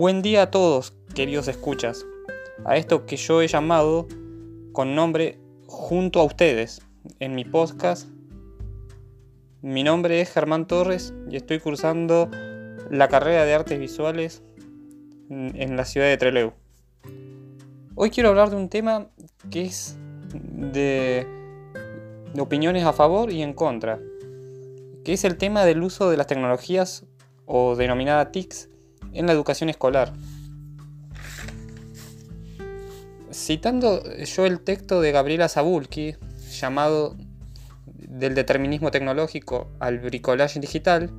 Buen día a todos, queridos escuchas, a esto que yo he llamado con nombre junto a ustedes en mi podcast. Mi nombre es Germán Torres y estoy cursando la carrera de artes visuales en la ciudad de Trelew. Hoy quiero hablar de un tema que es de, de opiniones a favor y en contra, que es el tema del uso de las tecnologías o denominada TICs en la educación escolar. Citando yo el texto de Gabriela Zabulki, llamado Del determinismo tecnológico al bricolaje digital,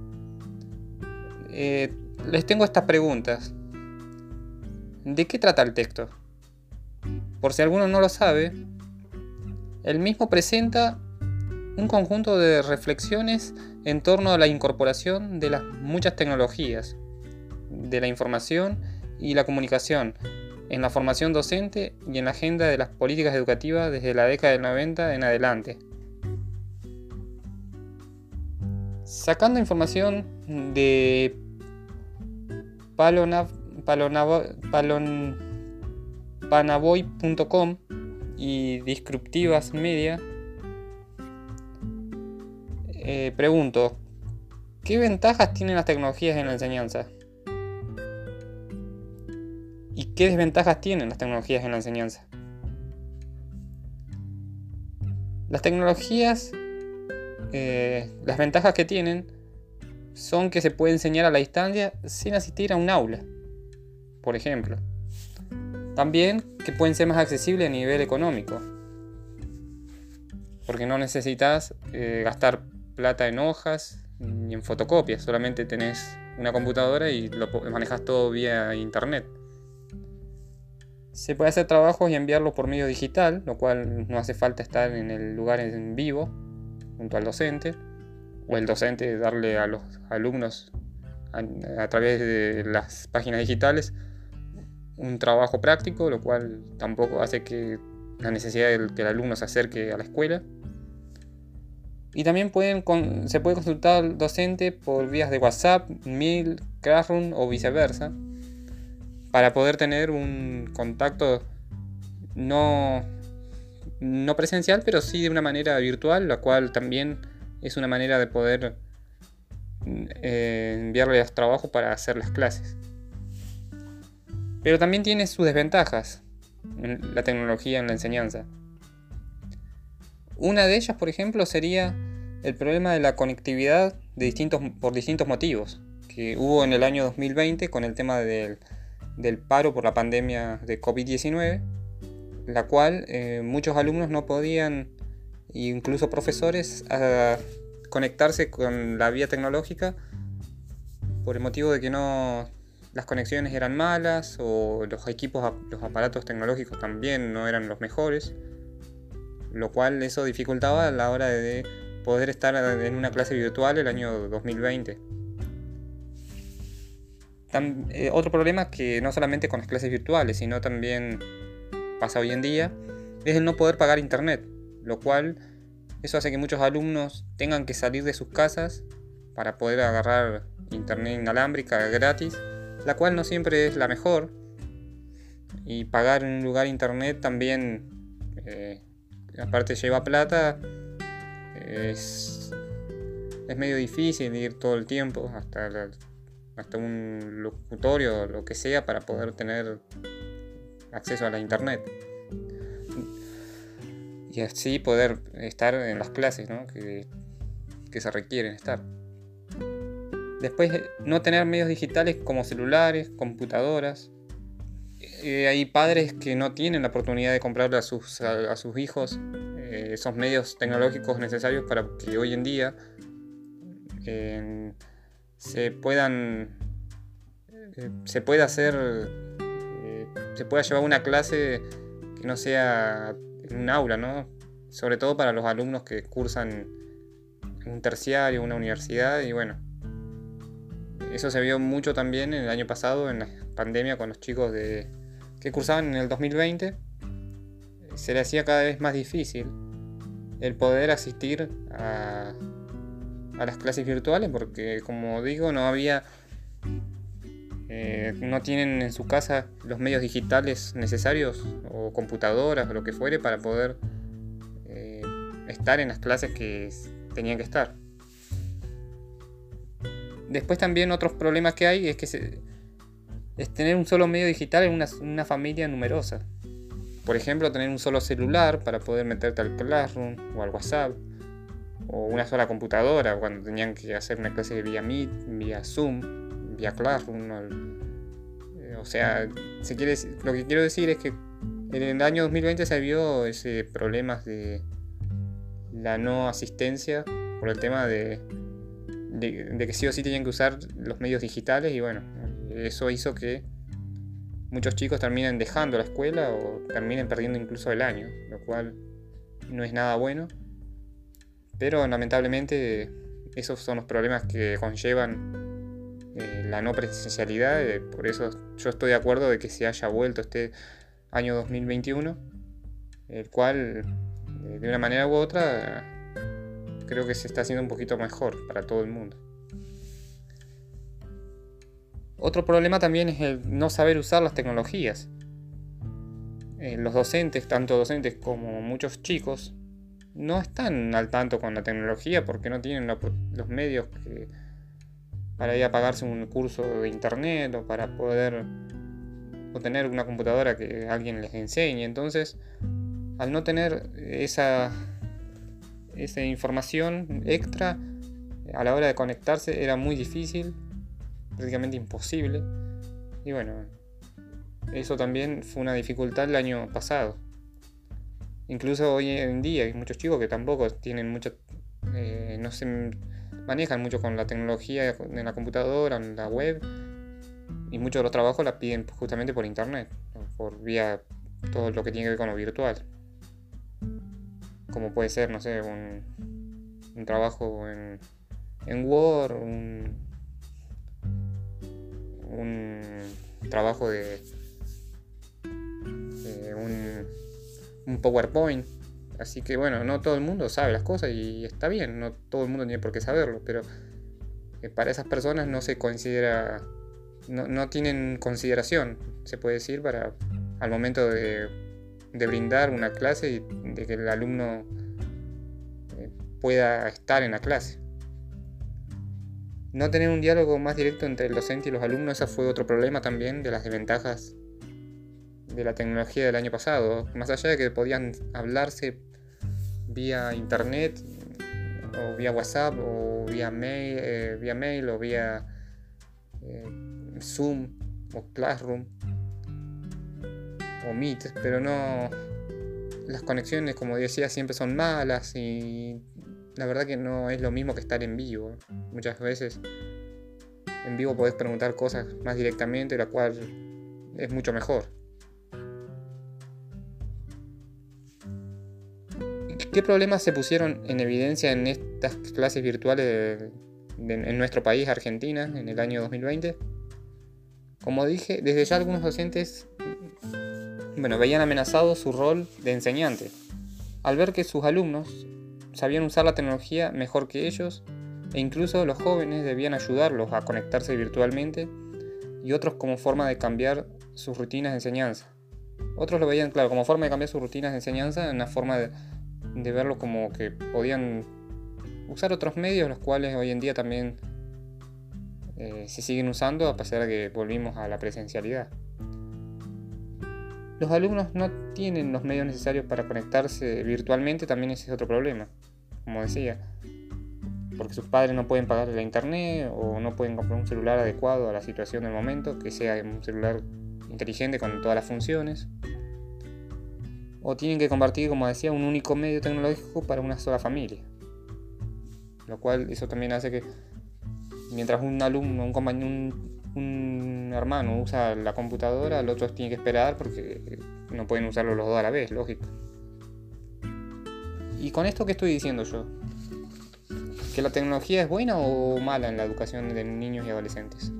eh, les tengo estas preguntas. ¿De qué trata el texto? Por si alguno no lo sabe, el mismo presenta un conjunto de reflexiones en torno a la incorporación de las muchas tecnologías, de la información y la comunicación en la formación docente y en la agenda de las políticas educativas desde la década del 90 en adelante. Sacando información de palonavoy.com y Disruptivas Media, eh, pregunto, ¿qué ventajas tienen las tecnologías en la enseñanza? ¿Y qué desventajas tienen las tecnologías en la enseñanza? Las tecnologías, eh, las ventajas que tienen son que se puede enseñar a la distancia sin asistir a un aula, por ejemplo. También que pueden ser más accesibles a nivel económico, porque no necesitas eh, gastar plata en hojas ni en fotocopias, solamente tenés una computadora y lo manejas todo vía internet. Se puede hacer trabajos y enviarlos por medio digital, lo cual no hace falta estar en el lugar en vivo junto al docente, o el docente darle a los alumnos a, través de las páginas digitales un trabajo práctico, lo cual tampoco hace que la necesidad de que el alumno se acerque a la escuela. Y también se puede consultar al docente por vías de WhatsApp, mail, Classroom o viceversa para poder tener un contacto no, no presencial, pero sí de una manera virtual, la cual también es una manera de poder eh, enviarle los trabajos para hacer las clases. Pero también tiene sus desventajas en la tecnología en la enseñanza. Una de ellas, por ejemplo, sería el problema de la conectividad de distintos, por distintos motivos que hubo en el año 2020 con el tema del del paro por la pandemia de COVID-19, la cual eh, muchos alumnos no podían, incluso profesores, conectarse con la vía tecnológica por el motivo de que no las conexiones eran malas o los equipos, los aparatos tecnológicos también no eran los mejores, lo cual eso dificultaba a la hora de poder estar en una clase virtual el año 2020. Eh, otro problema que no solamente con las clases virtuales, sino también pasa hoy en día, es el no poder pagar internet, lo cual eso hace que muchos alumnos tengan que salir de sus casas para poder agarrar internet inalámbrica gratis, la cual no siempre es la mejor. Y pagar en un lugar internet también, eh, aparte lleva plata, es, es medio difícil ir todo el tiempo hasta la, hasta un locutorio o lo que sea para poder tener acceso a la internet. Y así poder estar en las clases que, se requieren estar. Después, no tener medios digitales como celulares, computadoras. Eh, hay padres que no tienen la oportunidad de comprarle a sus, a, sus hijos eh, esos medios tecnológicos necesarios para que hoy en día se puedan eh, se pueda hacer eh, se pueda llevar una clase que no sea en un aula no sobre todo para los alumnos que cursan un terciario una universidad y bueno. Eso se vio mucho también el año pasado en la pandemia con los chicos de que cursaban en el 2020 se le hacía cada vez más difícil el poder asistir a a las clases virtuales porque como digo no había eh, no tienen en su casa los medios digitales necesarios o computadoras o lo que fuere para poder eh, estar en las clases que tenían que estar. Después también otros problemas que hay es que es tener un solo medio digital en una, familia numerosa. Por ejemplo, tener un solo celular para poder meterte al Classroom o al WhatsApp. O una sola computadora cuando tenían que hacer una clase vía Meet, vía Zoom, vía Classroom. Eh, o sea, lo que quiero decir es que en el año 2020 se vio ese problemas de la no asistencia por el tema de de, que sí o sí tenían que usar los medios digitales y bueno, eso hizo que muchos chicos terminen dejando la escuela o terminen perdiendo incluso el año, lo cual no es nada bueno. Pero lamentablemente esos son los problemas que conllevan eh, la no presencialidad, eh, por eso yo estoy de acuerdo de que se haya vuelto este año 2021, el cual eh, de una manera u otra creo que se está haciendo un poquito mejor para todo el mundo. Otro problema también es el no saber usar las tecnologías. Los docentes, tanto docentes como muchos chicos, no están al tanto con la tecnología porque no tienen los medios para ir a pagarse un curso de internet o para poder obtener una computadora que alguien les enseñe. Entonces, al no tener esa esa información extra a la hora de conectarse era muy difícil, prácticamente imposible. Y bueno, eso también fue una dificultad el año pasado. Incluso hoy en día hay muchos chicos que tampoco tienen mucha... Eh, no se manejan mucho con la tecnología en la computadora, en la web. Y muchos de los trabajos la piden justamente por internet, por vía todo lo que tiene que ver con lo virtual como puede ser, no sé, un, un trabajo en, en Word, un, un trabajo de, un, un, PowerPoint. Así que bueno, no todo el mundo sabe las cosas y está bien, no todo el mundo tiene por qué saberlo, pero eh, para esas personas no se considera, no, no tienen consideración, se puede decir, para al momento de de brindar una clase y de que el alumno eh, pueda estar en la clase. No tener un diálogo más directo entre el docente y los alumnos, ese fue otro problema también de las desventajas de la tecnología del año pasado. Más allá de que podían hablarse vía internet, o vía WhatsApp, o vía mail, eh, vía mail o vía eh, Zoom o Classroom o Meet, pero no. Las conexiones, como decía, siempre son malas y la verdad que no es lo mismo que estar en vivo. Muchas veces en vivo podés preguntar cosas más directamente, la cual es mucho mejor. ¿Qué problemas se pusieron en evidencia en estas clases virtuales en nuestro país, Argentina, en el año 2020? Como dije, desde ya algunos docentes bueno, veían amenazado su rol de enseñante, al ver que sus alumnos sabían usar la tecnología mejor que ellos e incluso los jóvenes debían ayudarlos a conectarse virtualmente y otros como forma de cambiar sus rutinas de enseñanza. Otros lo veían, claro, como forma de cambiar sus rutinas de enseñanza, una forma de, verlo como que podían usar otros medios, los cuales hoy en día también eh, se siguen usando a pesar de que volvimos a la presencialidad. Los alumnos no tienen los medios necesarios para conectarse virtualmente, también ese es otro problema, como decía. Porque sus padres no pueden pagar la internet o no pueden comprar un celular adecuado a la situación del momento, que sea un celular inteligente con todas las funciones. O tienen que compartir, como decía, un único medio tecnológico para una sola familia. Lo cual eso también hace que mientras un alumno, un compañero, un hermano usa la computadora, el otro tiene que esperar porque no pueden usarlo los dos a la vez, lógico. ¿Y con esto qué estoy diciendo yo? ¿Que la tecnología es buena o mala en la educación de niños y adolescentes?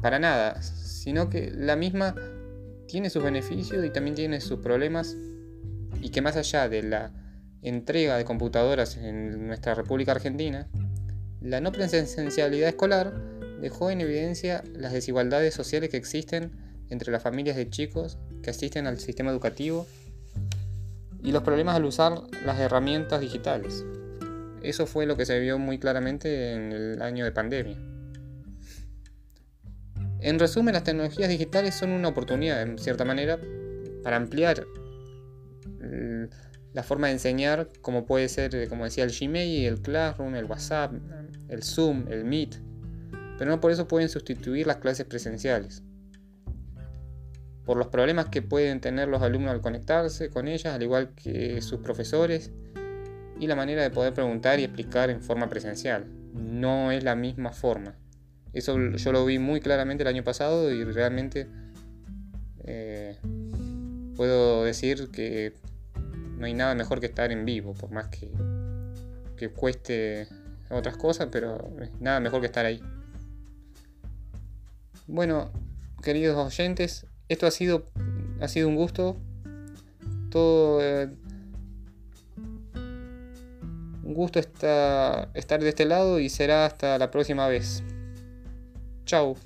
Para nada, sino que la misma tiene sus beneficios y también tiene sus problemas y que más allá de la entrega de computadoras en nuestra República Argentina, la no presencialidad escolar dejó en evidencia las desigualdades sociales que existen entre las familias de chicos que asisten al sistema educativo y los problemas al usar las herramientas digitales. Eso fue lo que se vio muy claramente en el año de pandemia. En resumen, las tecnologías digitales son una oportunidad, en cierta manera, para ampliar la forma de enseñar, como puede ser, como decía, el Gmail, el Classroom, el WhatsApp, el Zoom, el Meet, pero no por eso pueden sustituir las clases presenciales. Por los problemas que pueden tener los alumnos al conectarse con ellas, al igual que sus profesores, y la manera de poder preguntar y explicar en forma presencial. No es la misma forma. Eso yo lo vi muy claramente el año pasado y realmente eh, puedo decir que no hay nada mejor que estar en vivo, por más que, cueste otras cosas, pero nada mejor que estar ahí. Bueno, queridos oyentes, esto ha sido, ha sido un gusto. Todo, eh, un gusto estar de este lado y será hasta la próxima vez. Ciao.